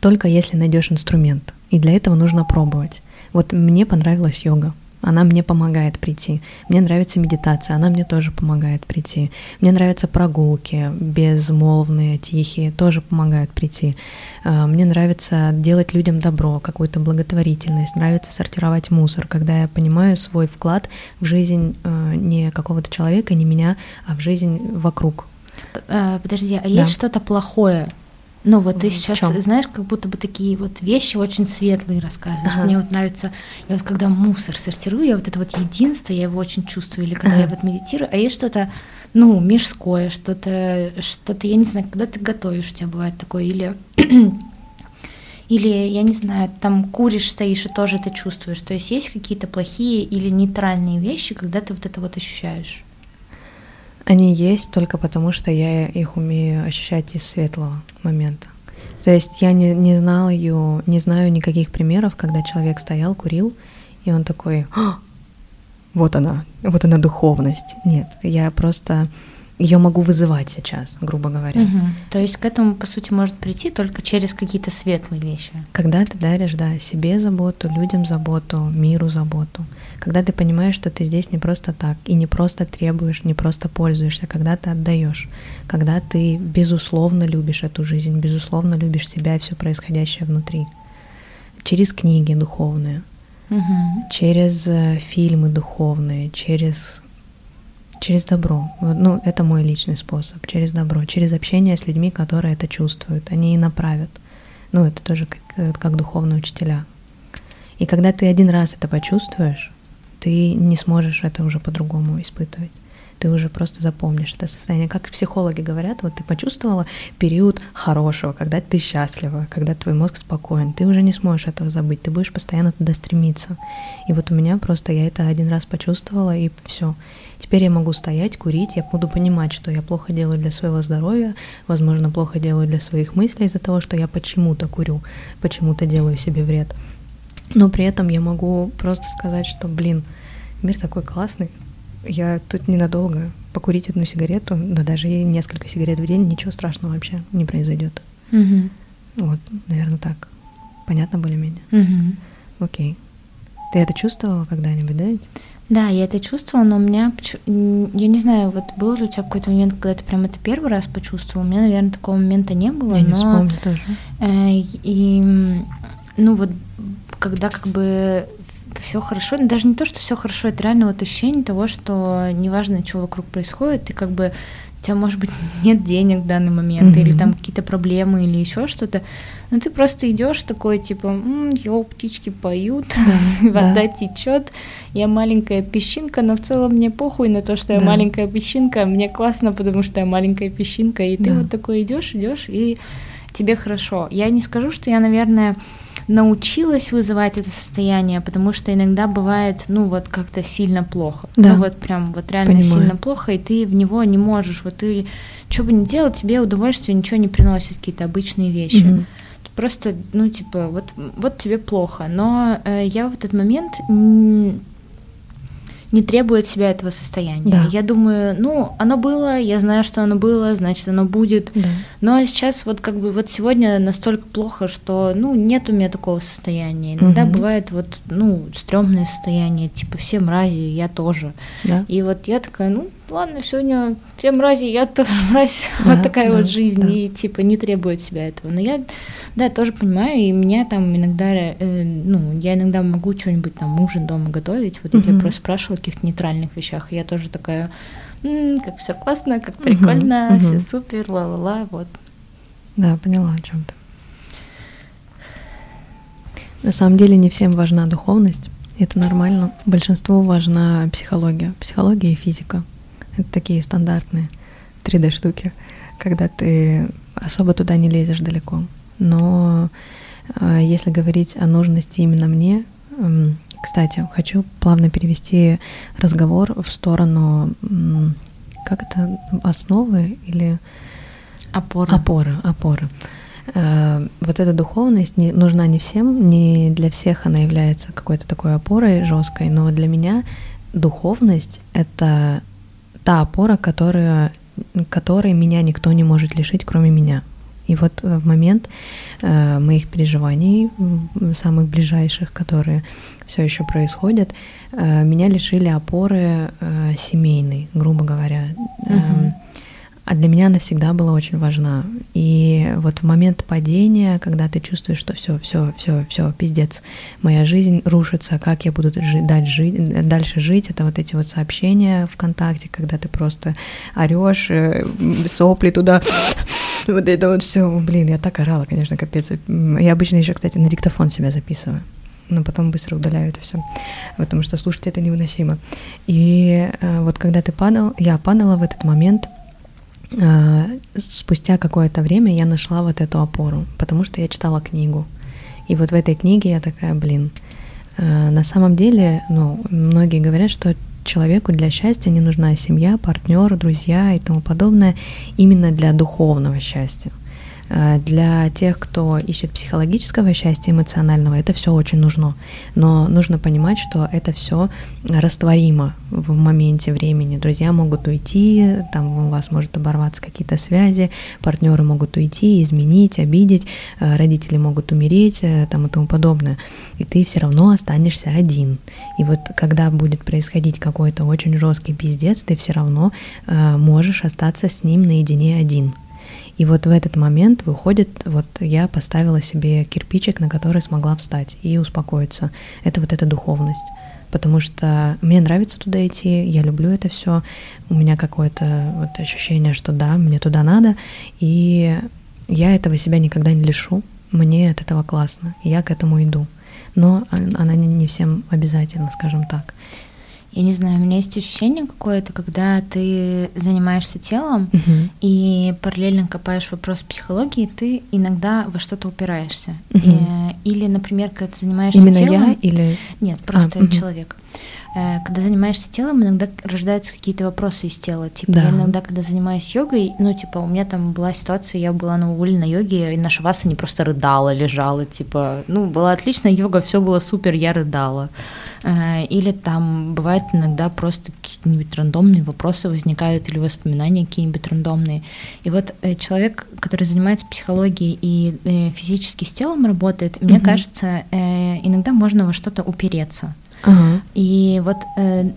только если найдешь инструмент. И для этого нужно пробовать. Вот мне понравилась йога она мне помогает прийти. Мне нравится медитация, она мне тоже помогает прийти. Мне нравятся прогулки, безмолвные, тихие, тоже помогают прийти. А, мне нравится делать людям добро, какую-то благотворительность, нравится сортировать мусор, когда я понимаю свой вклад в жизнь а, не какого-то человека, не меня, а в жизнь вокруг. А, подожди, а да. есть что-то плохое ну вот ты сейчас чем? знаешь, как будто бы такие вот вещи очень светлые рассказываешь. Ага. Мне вот нравится, я вот когда мусор сортирую, я вот это вот единство, я его очень чувствую, или когда ага. я вот медитирую, а есть что-то, ну, мирское, что-то, что-то, я не знаю, когда ты готовишь, у тебя бывает такое, или или, я не знаю, там куришь, стоишь и тоже это чувствуешь. То есть есть какие-то плохие или нейтральные вещи, когда ты вот это вот ощущаешь? Они есть только потому, что я их умею ощущать из светлого момента. То есть я не, не знаю, не знаю никаких примеров, когда человек стоял, курил, и он такой, «А, вот она, вот она духовность. Нет, я просто ее могу вызывать сейчас, грубо говоря. Угу. То есть к этому, по сути, может прийти только через какие-то светлые вещи. Когда ты даришь, да, себе заботу, людям заботу, миру заботу. Когда ты понимаешь, что ты здесь не просто так, и не просто требуешь, не просто пользуешься, когда ты отдаешь, когда ты безусловно любишь эту жизнь, безусловно любишь себя и все происходящее внутри. Через книги духовные, угу. через э, фильмы духовные, через Через добро. Ну, это мой личный способ. Через добро. Через общение с людьми, которые это чувствуют. Они и направят. Ну, это тоже как, как духовные учителя. И когда ты один раз это почувствуешь, ты не сможешь это уже по-другому испытывать ты уже просто запомнишь это состояние. Как психологи говорят, вот ты почувствовала период хорошего, когда ты счастлива, когда твой мозг спокоен, ты уже не сможешь этого забыть, ты будешь постоянно туда стремиться. И вот у меня просто я это один раз почувствовала, и все. Теперь я могу стоять, курить, я буду понимать, что я плохо делаю для своего здоровья, возможно, плохо делаю для своих мыслей из-за того, что я почему-то курю, почему-то делаю себе вред. но при этом я могу просто сказать, что, блин, мир такой классный, я тут ненадолго покурить одну сигарету, да даже и несколько сигарет в день, ничего страшного вообще не произойдет. Угу. Вот, наверное, так. Понятно более-менее? Угу. Окей. Ты это чувствовала когда-нибудь, да? Да, я это чувствовала, но у меня, я не знаю, вот был ли у тебя какой-то момент, когда ты прям это первый раз почувствовал? У меня, наверное, такого момента не было. Я но, не вспомню тоже. Э, и, ну вот, когда как бы все хорошо, даже не то, что все хорошо, это реально вот ощущение того, что неважно, что вокруг происходит, ты как бы у тебя, может быть, нет денег в данный момент, mm-hmm. или там какие-то проблемы, или еще что-то, но ты просто идешь такой, типа, м-м, йоу, птички поют, вода течет, я маленькая песчинка, но в целом мне похуй на то, что я маленькая песчинка, мне классно, потому что я маленькая песчинка, и ты вот такой идешь, идешь, и тебе хорошо. Я не скажу, что я, наверное, научилась вызывать это состояние, потому что иногда бывает, ну, вот как-то сильно плохо. Да. Ну, вот прям, вот реально Понимаю. сильно плохо, и ты в него не можешь. Вот ты, что бы ни делал, тебе удовольствие ничего не приносит, какие-то обычные вещи. Угу. Просто, ну, типа, вот, вот тебе плохо. Но э, я в этот момент не требует себя этого состояния. Да. Я думаю, ну, оно было, я знаю, что оно было, значит, оно будет. Да. Но сейчас вот как бы вот сегодня настолько плохо, что, ну, нет у меня такого состояния. Иногда угу. бывает вот, ну, стрёмное состояние, типа все мрази, я тоже. Да. И вот я такая, ну, ладно, сегодня все мрази, я тоже мразь, да, вот такая да, вот жизнь, да. и типа не требует себя этого. Но я, да, тоже понимаю, и меня там иногда, э, ну, я иногда могу что-нибудь там ужин дома готовить, вот угу. я тебя просто спрашивала о каких-то нейтральных вещах, и я тоже такая, м-м, как все классно, как прикольно, угу, все супер, ла-ла-ла, вот. Да, поняла о чем то На самом деле не всем важна духовность, это нормально. Большинству важна психология, психология и физика. Такие стандартные 3D штуки, когда ты особо туда не лезешь далеко. Но э, если говорить о нужности именно мне, э, кстати, хочу плавно перевести разговор в сторону, как это, основы или опоры. Опоры, опоры. Э, вот эта духовность не, нужна не всем, не для всех она является какой-то такой опорой жесткой, но для меня духовность это та опора, которая, которой меня никто не может лишить, кроме меня. И вот в момент э, моих переживаний, самых ближайших, которые все еще происходят, э, меня лишили опоры э, семейной, грубо говоря. Uh-huh. А для меня она всегда была очень важна. И вот в момент падения, когда ты чувствуешь, что все, все, все, все, пиздец, моя жизнь рушится, как я буду жить, дальше, жить, дальше жить, это вот эти вот сообщения ВКонтакте, когда ты просто орешь, э, сопли туда, вот это вот все, блин, я так орала, конечно, капец. Я обычно еще, кстати, на диктофон себя записываю но потом быстро удаляю это все, потому что слушать это невыносимо. И э, вот когда ты падал, я падала в этот момент, спустя какое-то время я нашла вот эту опору, потому что я читала книгу. И вот в этой книге я такая, блин, а, на самом деле, ну, многие говорят, что человеку для счастья не нужна семья, партнер, друзья и тому подобное, именно для духовного счастья. Э, для тех, кто ищет психологического счастья, эмоционального, это все очень нужно. Но нужно понимать, что это все растворимо в моменте времени. Друзья могут уйти, там у вас может оборваться какие-то связи, партнеры могут уйти, изменить, обидеть, э, родители могут умереть э, там, и тому подобное. И ты все равно останешься один. И вот когда будет происходить какой-то очень жесткий пиздец, ты все равно можешь остаться с ним наедине один. И вот в этот момент выходит, вот я поставила себе кирпичик, на который смогла встать и успокоиться. Это вот эта духовность. Потому что мне нравится туда идти, я люблю это все. У меня какое-то вот ощущение, что да, мне туда надо. И я этого себя никогда не лишу. Мне от этого классно. Я к этому иду. Но она не всем обязательно, скажем так я не знаю, у меня есть ощущение какое-то, когда ты занимаешься телом uh-huh. и параллельно копаешь вопрос психологии, ты иногда во что-то упираешься. Uh-huh. И, или, например, когда ты занимаешься Именно телом... я или... Нет, просто а, человек. э, когда занимаешься телом, иногда рождаются какие-то вопросы из тела. Типа, Да. я иногда, когда занимаюсь йогой, ну, типа, у меня там была ситуация, я была на уволе на йоге, и наша Васа не просто рыдала, лежала, типа, ну, была отличная йога, все было супер, я рыдала. Э, Или там бывает иногда просто какие-нибудь рандомные вопросы возникают или воспоминания какие-нибудь рандомные. И вот э, человек, который занимается психологией и э, физически с телом работает, мне Мгм. кажется, э, иногда можно во что-то упереться. И вот, э,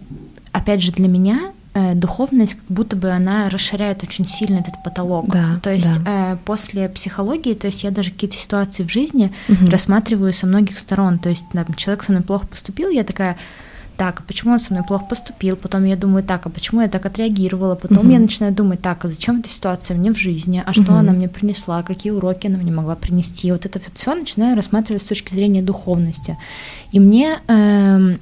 опять же, для меня э, духовность, как будто бы она расширяет очень сильно этот потолок. Да, то есть да. э, после психологии, то есть я даже какие-то ситуации в жизни Мгм. рассматриваю со многих сторон. То есть там, человек со мной плохо поступил, я такая, так, а почему он со мной плохо поступил? Потом я думаю, так, а почему я так отреагировала? Потом Мгм. я начинаю думать, так, а зачем эта ситуация мне в жизни? А что Мгм. она мне принесла? Какие уроки она мне могла принести? Вот это все начинаю рассматривать с точки зрения духовности. И мне, эм,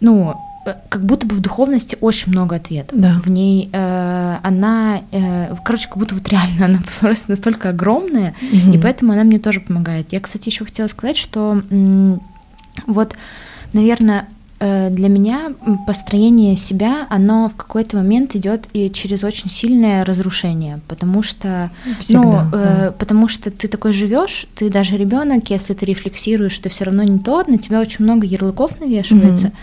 ну, э, как будто бы в духовности очень много ответов. Да. В ней э, она, э, короче, как будто вот реально она просто настолько огромная, Мгм. и поэтому она мне тоже помогает. Я, кстати, еще хотела сказать, что м, вот, наверное, для меня построение себя, оно в какой-то момент идет и через очень сильное разрушение, потому что, Всегда, ну, да. э, потому что ты такой живешь, ты даже ребенок, если ты рефлексируешь, это все равно не то, на тебя очень много ярлыков навешивается. Мгм.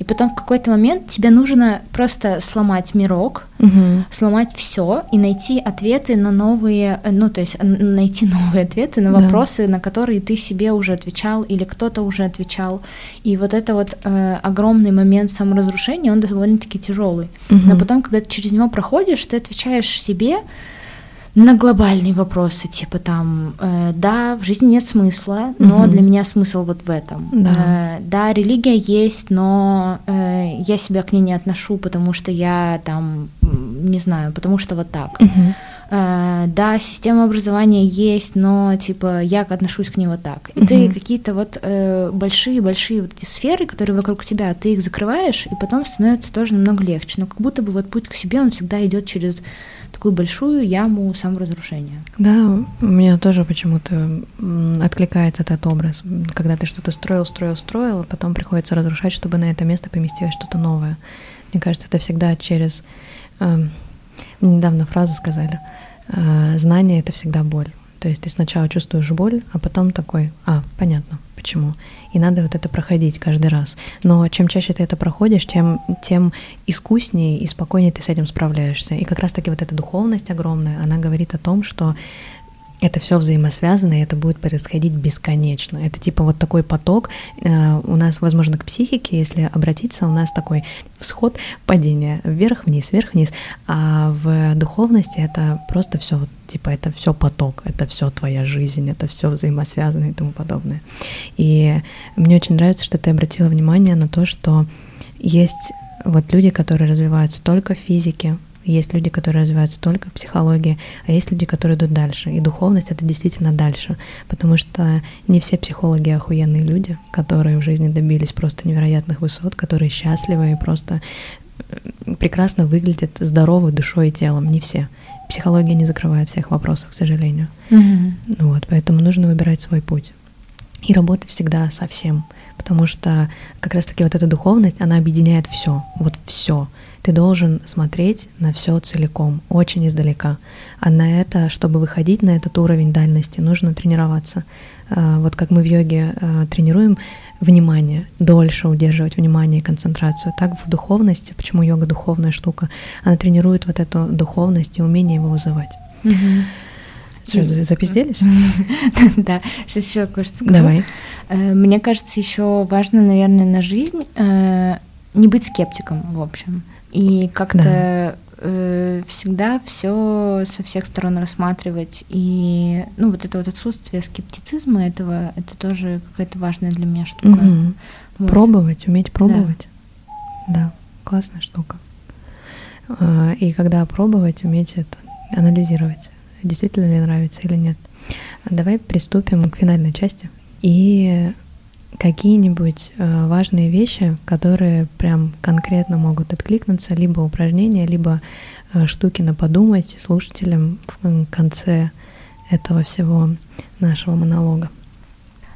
И потом в какой-то момент тебе нужно просто сломать мирок, Мгм. сломать все и найти ответы на новые, э, ну то есть найти новые ответы на Да. вопросы, на которые ты себе уже отвечал или кто-то уже отвечал. И вот это вот э, огромный момент саморазрушения, он довольно-таки тяжелый. Но Мгм. потом, когда ты через него проходишь, ты отвечаешь себе на глобальные вопросы, типа там, э, да, в жизни нет смысла, но Мгм. для меня смысл вот в этом. Да. Э, да, религия есть, но э, я себя к ней не отношу, потому что я там, не знаю, потому что вот так. Мгм. Э, да, система образования есть, но типа я отношусь к ней вот так. И ты какие-то вот э, большие-большие вот эти сферы, которые вокруг тебя, ты их закрываешь, и потом становится тоже намного легче. Но как будто бы вот путь к себе, он всегда идет через такую большую яму саморазрушения. Да, у меня тоже почему-то откликается этот образ. Когда ты что-то строил, строил, строил, а потом приходится разрушать, чтобы на это место поместилось что-то новое. Мне кажется, это всегда через... мне недавно фразу сказали. э, Знание — это всегда боль. То есть ты сначала чувствуешь боль, а потом такой, а, понятно, почему. И надо вот это проходить каждый раз. Но чем чаще ты это проходишь, тем, тем искуснее и спокойнее ты с этим справляешься. И как раз-таки вот эта духовность огромная, она говорит о том, что это все взаимосвязано, и это будет происходить бесконечно. Это типа вот такой поток. Э, У нас, возможно, к психике, если обратиться, у нас такой всход, падение вверх-вниз, вверх-вниз. А в духовности это просто все, типа это все поток, это все твоя жизнь, это все взаимосвязано и тому подобное. И мне очень нравится, что ты обратила внимание на то, что есть вот люди, которые развиваются только в физике, есть люди, которые развиваются только в психологии, а есть люди, которые идут дальше. И духовность это действительно дальше, потому что не все психологи охуенные люди, которые в жизни добились просто невероятных высот, которые счастливы и просто э, прекрасно выглядят здоровы душой и телом. Не все. Психология не закрывает всех вопросов, к сожалению. Вот, поэтому нужно выбирать свой путь. И работать всегда со всем. Потому что как раз-таки вот эта духовность, она объединяет все. Вот все. Ты должен смотреть на все целиком, очень издалека. А на это, чтобы выходить на этот уровень дальности, нужно тренироваться. А, Вот как мы в йоге а, тренируем внимание, дольше удерживать внимание и концентрацию. Так в духовности, почему йога духовная штука, она тренирует вот эту духовность и умение его вызывать. Что, за- запизделись? Да, сейчас еще кое-что скажу. Давай. Э, Мне кажется, еще важно, наверное, на жизнь э, не быть скептиком, в общем. И как-то э, всегда все со всех сторон рассматривать. И ну, вот это вот отсутствие скептицизма этого, это тоже какая-то важная для меня штука. Мгм. Вот. Пробовать, уметь пробовать. Да, классная штука. А, И когда пробовать, уметь это анализировать, действительно ли нравится или нет. Давай приступим к финальной части. И какие-нибудь э, важные вещи, которые прям конкретно могут откликнуться, либо упражнения, либо э, штуки на подумать слушателям в конце этого всего нашего монолога.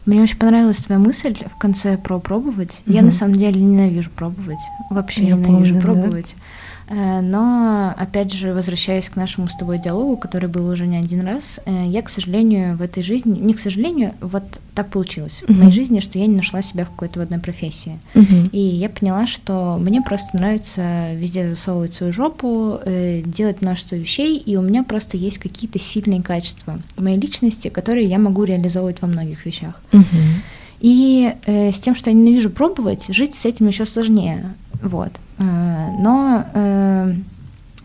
Мне очень понравилась твоя мысль в конце про пробовать. Угу. Я на самом деле ненавижу пробовать. Вообще Я ненавижу помню, пробовать. Да? Э, но, опять же, возвращаясь к нашему с тобой диалогу, который был уже не один раз, э, я, к сожалению, в этой жизни, не к сожалению, вот так получилось uh-huh. в моей жизни, что я не нашла себя в какой-то в одной профессии. Uh-huh. И я поняла, что мне просто нравится везде засовывать свою жопу, э, делать множество вещей, и у меня просто есть какие-то сильные качества в моей личности, которые я могу реализовывать во многих вещах. Uh-huh. И э, с тем, что я ненавижу пробовать, жить с этим еще сложнее. Вот. Э, но э,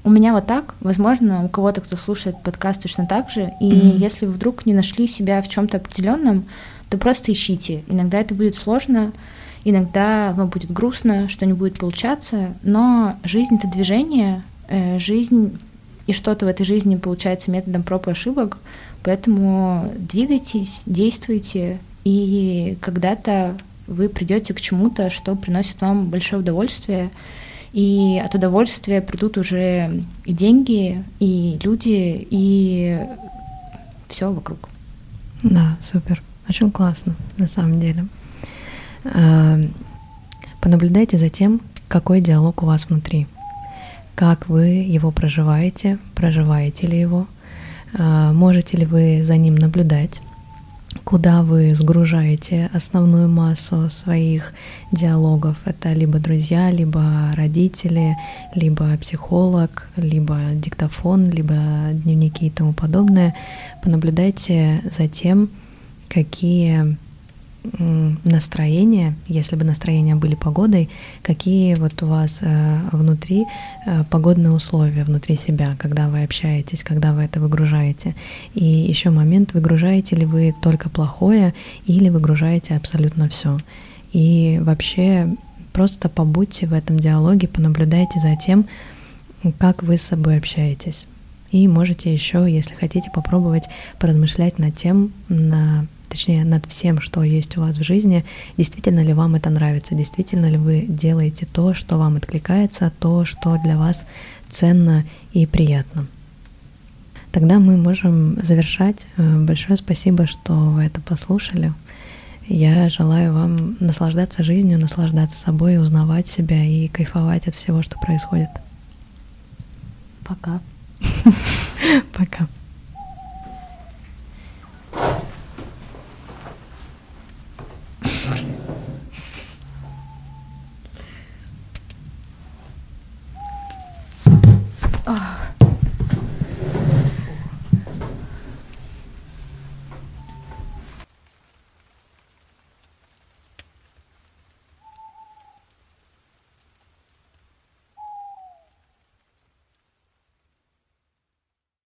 у меня вот так, возможно, у кого-то, кто слушает подкаст, точно так же. И mm-hmm. если вы вдруг не нашли себя в чем-то определенном, то просто ищите. Иногда это будет сложно, иногда вам будет грустно, что не будет получаться, но жизнь это движение, э, жизнь и что-то в этой жизни получается методом проб и ошибок, поэтому двигайтесь, действуйте, и когда-то вы придете к чему-то, что приносит вам большое удовольствие, и от удовольствия придут уже и деньги, и люди, и все вокруг. Да, супер. Очень классно, на самом деле. А, понаблюдайте за тем, какой диалог у вас внутри. Как вы его проживаете, проживаете ли его, а, можете ли вы за ним наблюдать, куда вы сгружаете основную массу своих диалогов. Это либо друзья, либо родители, либо психолог, либо диктофон, либо дневники и тому подобное. Понаблюдайте за тем, какие настроения, если бы настроения были погодой, какие вот у вас э, внутри э, погодные условия внутри себя, когда вы общаетесь, когда вы это выгружаете. И еще момент, выгружаете ли вы только плохое или выгружаете абсолютно все. И вообще просто побудьте в этом диалоге, понаблюдайте за тем, как вы с собой общаетесь. И можете еще, если хотите, попробовать поразмышлять над тем, на точнее над всем, что есть у вас в жизни, действительно ли вам это нравится, действительно ли вы делаете то, что вам откликается, то, что для вас ценно и приятно. Тогда мы можем завершать. Э, большое спасибо, что вы это послушали. Я желаю вам наслаждаться жизнью, наслаждаться собой, узнавать себя и кайфовать от всего, что происходит. Пока. Пока. 아.